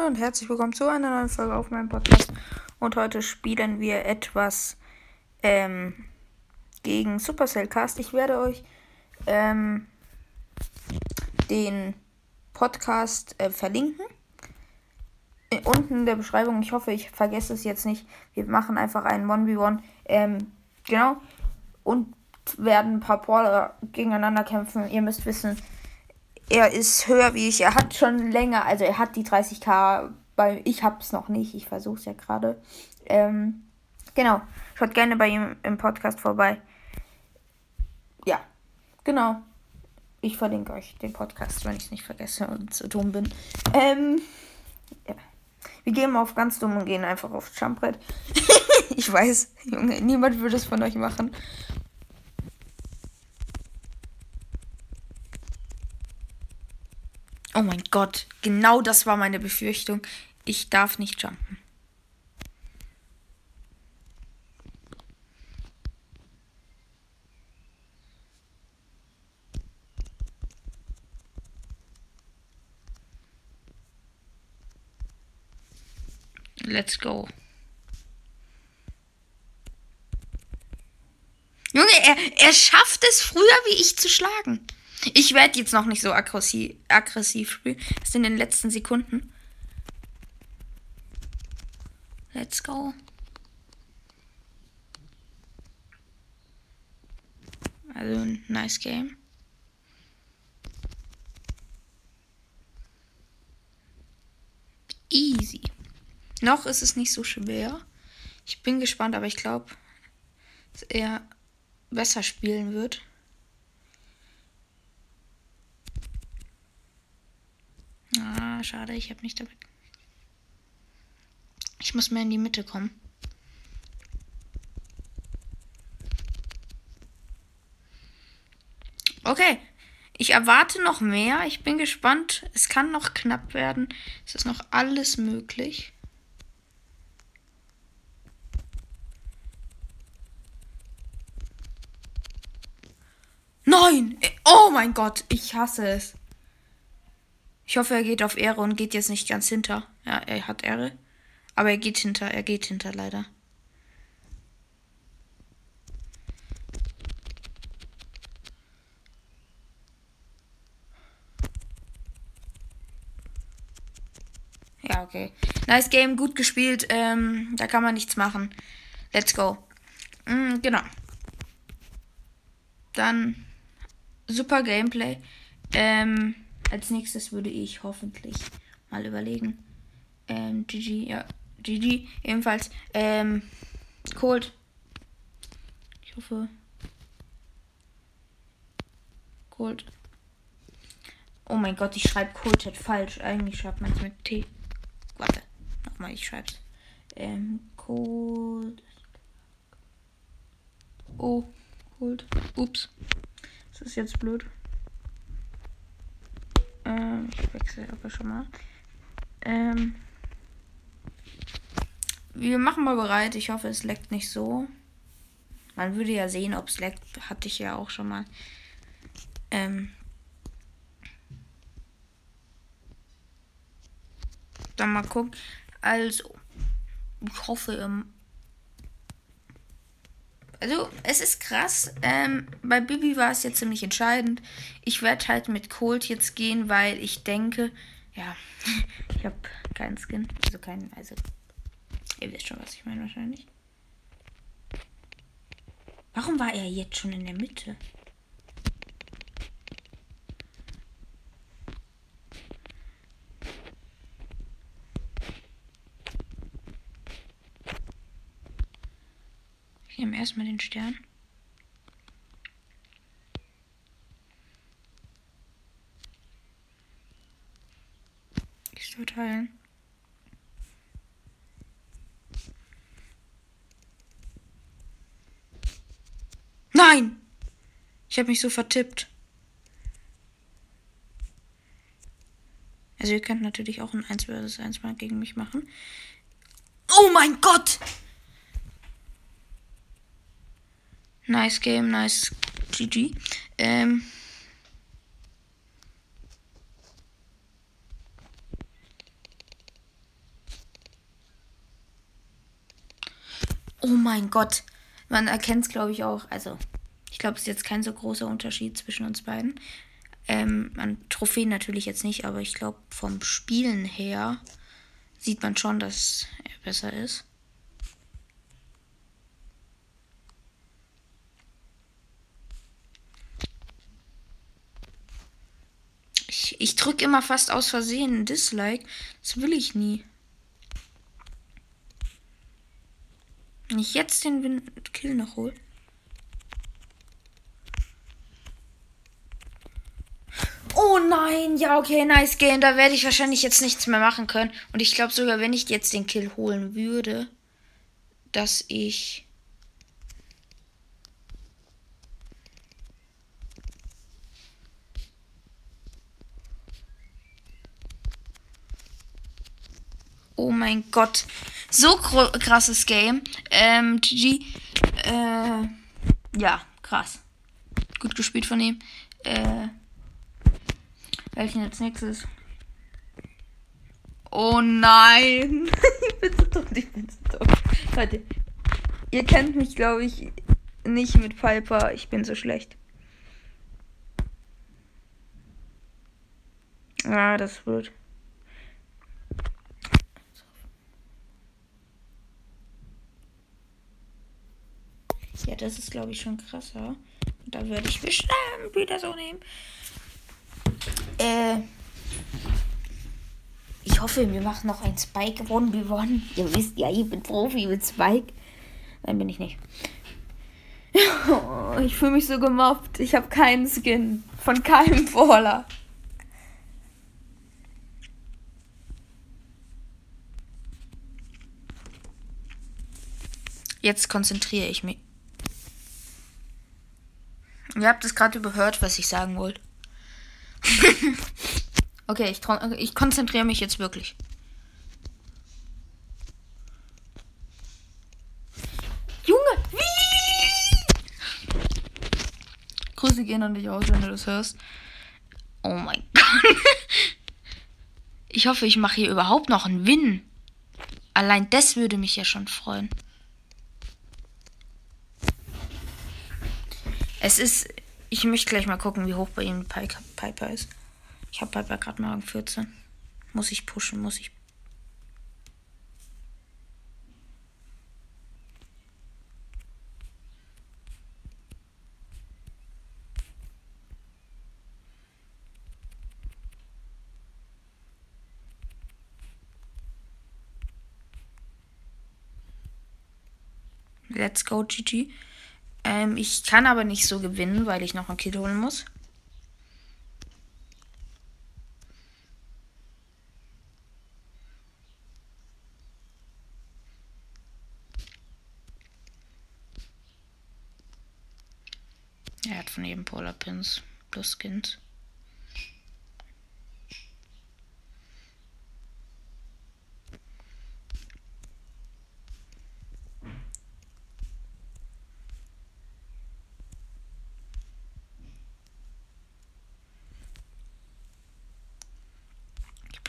Freunde und herzlich willkommen zu einer neuen Folge auf meinem Podcast. Und heute spielen wir etwas ähm, gegen Supercell Cast. Ich werde euch ähm, den Podcast äh, verlinken. Äh, unten in der Beschreibung. Ich hoffe, ich vergesse es jetzt nicht. Wir machen einfach einen 1v1. Ähm, genau. Und werden ein paar Brawler gegeneinander kämpfen. Ihr müsst wissen, er ist höher wie ich. Er hat schon länger, also er hat die 30k, weil ich hab's noch nicht. Ich versuch's ja gerade. Ähm, genau. Schaut gerne bei ihm im Podcast vorbei. Ja, genau. Ich verlinke euch den Podcast, wenn ich es nicht vergesse und zu dumm bin. Ähm, ja. Wir gehen mal auf ganz dumm und gehen einfach aufs Jumpbrett. ich weiß, Junge, niemand würde es von euch machen. Oh mein Gott, genau das war meine Befürchtung. Ich darf nicht jumpen. Let's go. Junge, er, er schafft es früher wie ich zu schlagen. Ich werde jetzt noch nicht so aggressiv, aggressiv spielen. Das sind in den letzten Sekunden. Let's go. Also, nice game. Easy. Noch ist es nicht so schwer. Ich bin gespannt, aber ich glaube, dass er besser spielen wird. Ah, schade, ich habe nicht damit. Ich muss mehr in die Mitte kommen. Okay, ich erwarte noch mehr. Ich bin gespannt. Es kann noch knapp werden. Es ist noch alles möglich. Nein! Oh mein Gott, ich hasse es. Ich hoffe, er geht auf Ehre und geht jetzt nicht ganz hinter. Ja, er hat Ehre. Aber er geht hinter, er geht hinter leider. Ja, okay. Nice Game, gut gespielt. Ähm, da kann man nichts machen. Let's go. Mhm, genau. Dann super Gameplay. Ähm, als nächstes würde ich hoffentlich mal überlegen. Ähm, GG, ja. GG, ebenfalls. Ähm, Cold. Ich hoffe. Cold. Oh mein Gott, ich schreibe Cold Chat falsch. Eigentlich schreibt man es mit T. Warte. Nochmal, ich schreib's. Ähm, Cold. Oh, Cold. Ups. Das ist jetzt blöd. Ähm, ich wechsle aber schon mal. Ähm, wir machen mal bereit. Ich hoffe, es leckt nicht so. Man würde ja sehen, ob es leckt. Hatte ich ja auch schon mal. Ähm, dann mal gucken. Also, ich hoffe, ihr also, es ist krass. Ähm, bei Bibi war es jetzt ziemlich entscheidend. Ich werde halt mit Cold jetzt gehen, weil ich denke, ja, ich habe keinen Skin. Also keinen, also, ihr wisst schon, was ich meine wahrscheinlich. Warum war er jetzt schon in der Mitte? Wir erstmal den Stern. Ich soll teilen. Nein! Ich habe mich so vertippt. Also ihr könnt natürlich auch ein 1 vs 1 mal gegen mich machen. Oh mein Gott! Nice Game, nice GG. Ähm. Oh mein Gott. Man erkennt es, glaube ich, auch. Also, ich glaube, es ist jetzt kein so großer Unterschied zwischen uns beiden. Ähm, an Trophäen natürlich jetzt nicht, aber ich glaube, vom Spielen her sieht man schon, dass er besser ist. Ich, drücke immer fast aus Versehen ein Dislike. Das will ich nie. Wenn ich jetzt den Win Kill noch hole. Oh nein, ja, okay, nice game. Da werde ich wahrscheinlich jetzt nichts mehr machen können. Und ich glaube sogar, wenn ich jetzt den Kill holen würde, dass ich. Oh mein Gott. So krasses Game. Ähm, GG. Äh, ja, krass. Gut gespielt von ihm. Äh, welchen jetzt nächstes? Oh nein. ich bin so tot, ich bin so tot. Leute, ihr kennt mich, glaube ich, nicht mit Piper. Ich bin so schlecht. Ah, das wird. Ja, das ist, glaube ich, schon krasser. Da würde ich bestimmt wieder so nehmen. Äh. Ich hoffe, wir machen noch ein Spike 1v1. Ihr wisst ja, ich bin Profi mit Spike. Nein, bin ich nicht. ich fühle mich so gemobbt. Ich habe keinen Skin. Von keinem Brawler. Jetzt konzentriere ich mich. Ihr habt es gerade überhört, was ich sagen wollte. okay, ich, ich konzentriere mich jetzt wirklich. Junge, wie? Grüße gehen an dich aus, wenn du das hörst. Oh mein Gott. Ich hoffe, ich mache hier überhaupt noch einen Win. Allein das würde mich ja schon freuen. Es ist. Ich möchte gleich mal gucken, wie hoch bei ihm Piper ist. Ich habe Piper gerade mal 14. Muss ich pushen, muss ich. Let's go, GG. Ähm, ich kann aber nicht so gewinnen, weil ich noch ein Kill holen muss. Er hat von jedem Polar Pins plus Skins.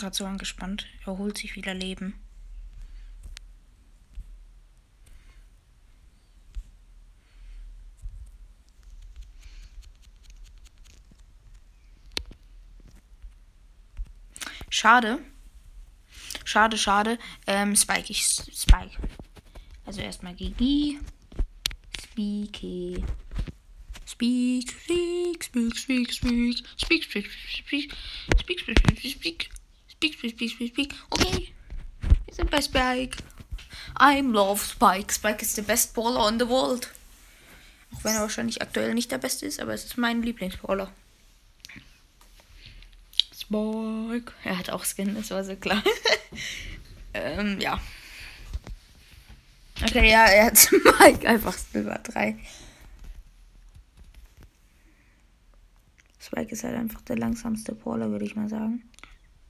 Gerade so angespannt. Er holt sich wieder Leben. Schade. Schade, schade. Ähm, Spike, ich Spike. Also erstmal Gigi. Speaky. Speak, speak, speak, speak, speak, speak, speak, speak, speak, speak, speak, speak, Speak, speak, speak, speak, speak. Okay. Wir sind bei Spike. I'm love Spike. Spike ist der best Brawler in the world. Auch wenn er wahrscheinlich aktuell nicht der beste ist, aber es ist mein Lieblingsbrawler. Spike. Er hat auch Skin, das war so klar. ähm, ja. Okay, ja, er hat Spike einfach Silber 3. Spike ist halt einfach der langsamste Brawler, würde ich mal sagen.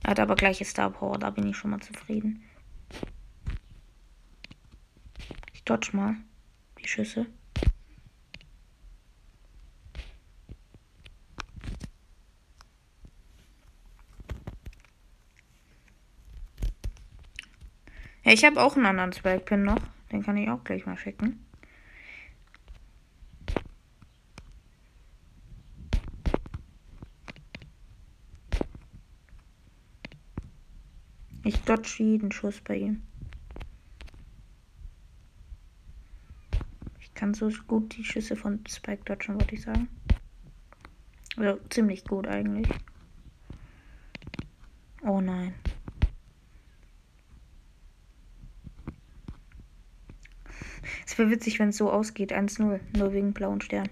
Er hat aber gleiche Star Power, da bin ich schon mal zufrieden. Ich dodge mal die Schüsse. Ja, ich habe auch einen anderen Spike-Pin noch. Den kann ich auch gleich mal checken. Ich dodge jeden Schuss bei ihm. Ich kann so gut die Schüsse von Spike dodgen, würde ich sagen. Also ziemlich gut eigentlich. Oh nein. Es wäre witzig, wenn es so ausgeht. 1-0. Nur wegen blauen Stern.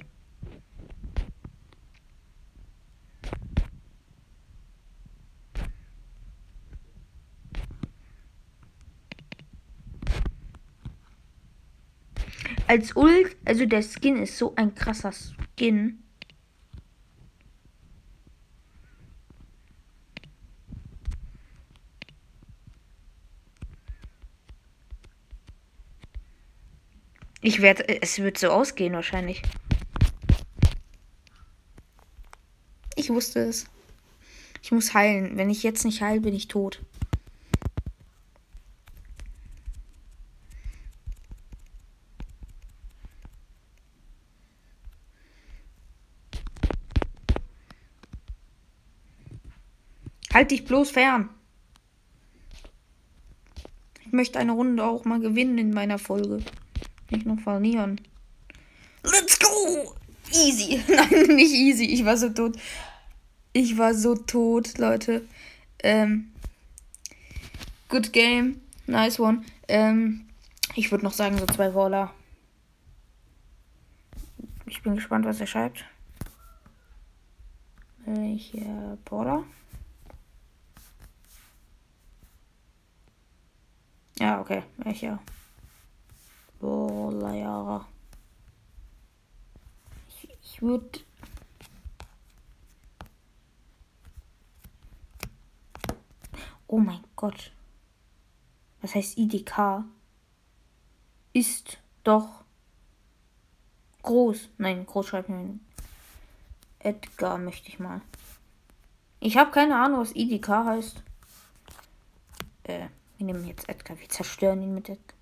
Als Ult, also der Skin ist so ein krasser Skin. Ich werde, es wird so ausgehen wahrscheinlich. Ich wusste es. Ich muss heilen. Wenn ich jetzt nicht heile, bin ich tot. Halt dich bloß fern. Ich möchte eine Runde auch mal gewinnen in meiner Folge. Nicht noch verlieren. Let's go! Easy. Nein, nicht easy. Ich war so tot. Ich war so tot, Leute. Ähm. Good game. Nice one. Ähm. Ich würde noch sagen, so zwei Waller. Ich bin gespannt, was er schreibt. Welcher Baller? Ja, okay. Baller, ja. Ich, ich würde. Oh mein Gott. Was heißt IDK? Ist doch groß. Nein, groß schreibt mir Edgar möchte ich mal. Ich habe keine Ahnung, was IDK heißt. Äh, wir nehmen jetzt Edgar. Wir zerstören ihn mit Edgar.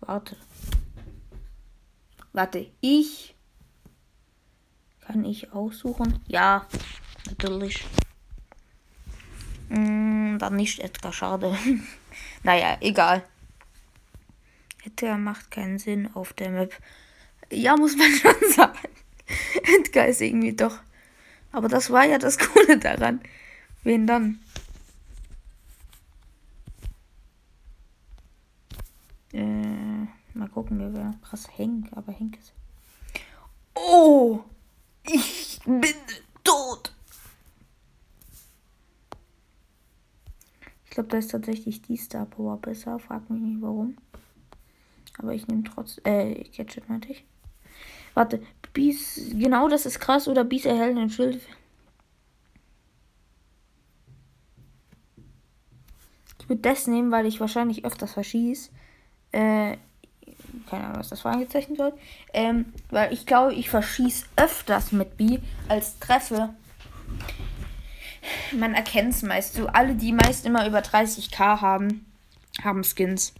Warte. Warte, ich. Kann ich aussuchen? Ja, natürlich. Mm, dann nicht Edgar, schade. naja, egal. Edgar macht keinen Sinn auf der Map. Ja, muss man schon sagen. Edgar ist irgendwie doch. Aber das war ja das Coole daran. Wen dann? Äh, mal gucken, wer wäre. Krass, Henk, aber Henk ist. Oh! Ich bin tot! Ich glaube, da ist tatsächlich die Star Power besser. Frag mich nicht warum. Aber ich nehme trotzdem. Äh, Gadget meinte ich. Warte, Bies. Genau, das ist krass. Oder Bies erhellen ein Schild. Ich würde das nehmen, weil ich wahrscheinlich öfters verschieße. Äh, keine Ahnung, was das vorangezeichnet wird. Ähm, weil ich glaube, ich verschieße öfters mit B als treffe. Man erkennt es meist. So alle, die meist immer über 30k haben, haben Skins.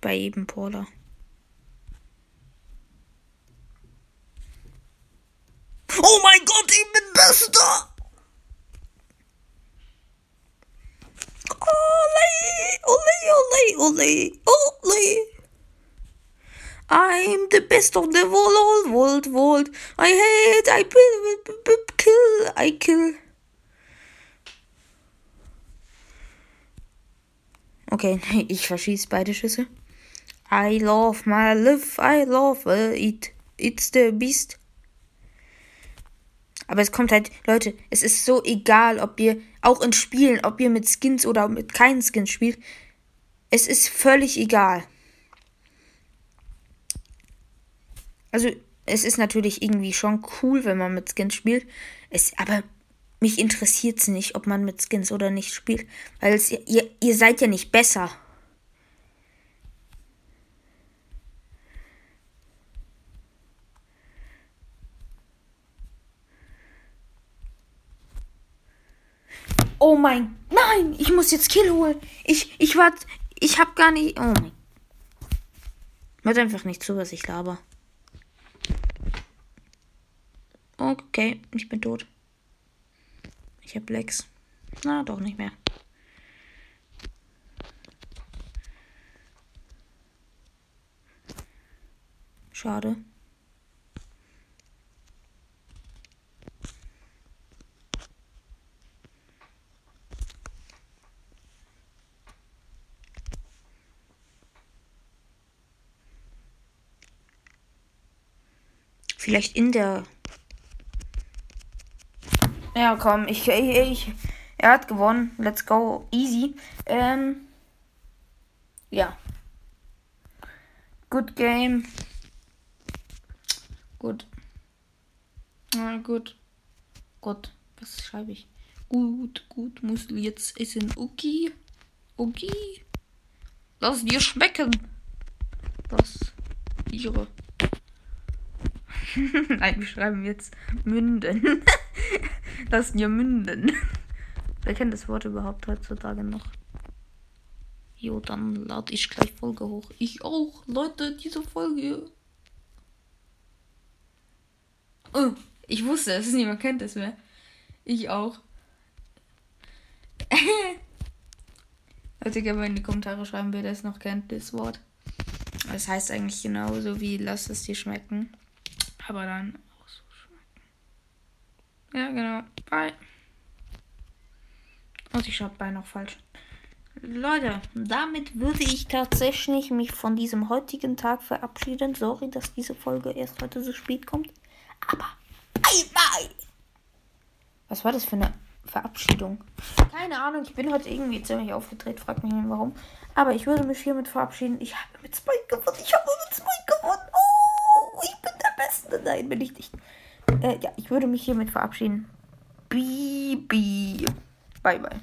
Bei jedem Porter. Oh mein Gott, ich bin Bester! Ole, ole. I'm the best of the world, world, world. I hate, I kill, I kill. Okay, ich verschieße beide Schüsse. I love my life, I love it. It's the beast. Aber es kommt halt, Leute, es ist so egal, ob ihr auch in Spielen, ob ihr mit Skins oder mit keinen Skins spielt. Es ist völlig egal. Also, es ist natürlich irgendwie schon cool, wenn man mit Skins spielt. Es, aber mich interessiert es nicht, ob man mit Skins oder nicht spielt. Weil es, ihr, ihr seid ja nicht besser. Oh mein. Nein! Ich muss jetzt Kill holen. Ich, ich warte. Ich hab gar nicht. Oh mein. Hört einfach nicht zu, was ich laber. Okay, ich bin tot. Ich hab Lex. Na, doch nicht mehr. Schade. Vielleicht in der. Ja, komm, ich, ich, ich. Er hat gewonnen. Let's go. Easy. Ähm. Ja. Good game. Gut. Na gut. Gott, was schreibe ich? Gut, gut, musst du jetzt essen. Okay. Okay. Lass dir schmecken. Das. Ihre. Nein, wir schreiben jetzt Münden. Lass dir münden. Wer kennt das Wort überhaupt heutzutage noch? Jo, dann lade ich gleich Folge hoch. Ich auch. Leute, diese Folge. Oh, ich wusste es. Niemand kennt es mehr. Ich auch. Leute, gerne mal in die Kommentare schreiben, wer das noch kennt, das Wort. Das heißt eigentlich genauso wie lass es dir schmecken aber dann auch so schmecken. Ja, genau. Bye. Und ich schreibe bei noch falsch. Leute, damit würde ich tatsächlich mich von diesem heutigen Tag verabschieden. Sorry, dass diese Folge erst heute so spät kommt. Aber bye bye. Was war das für eine Verabschiedung? Keine Ahnung, ich bin heute irgendwie ziemlich aufgedreht. Frag mich nicht warum. Aber ich würde mich hiermit verabschieden. Ich habe mit Spike gewonnen. Ich habe mit Spike. Nein, bin ich nicht. Äh, ja, ich würde mich hiermit verabschieden. Bibi. Bye, bye.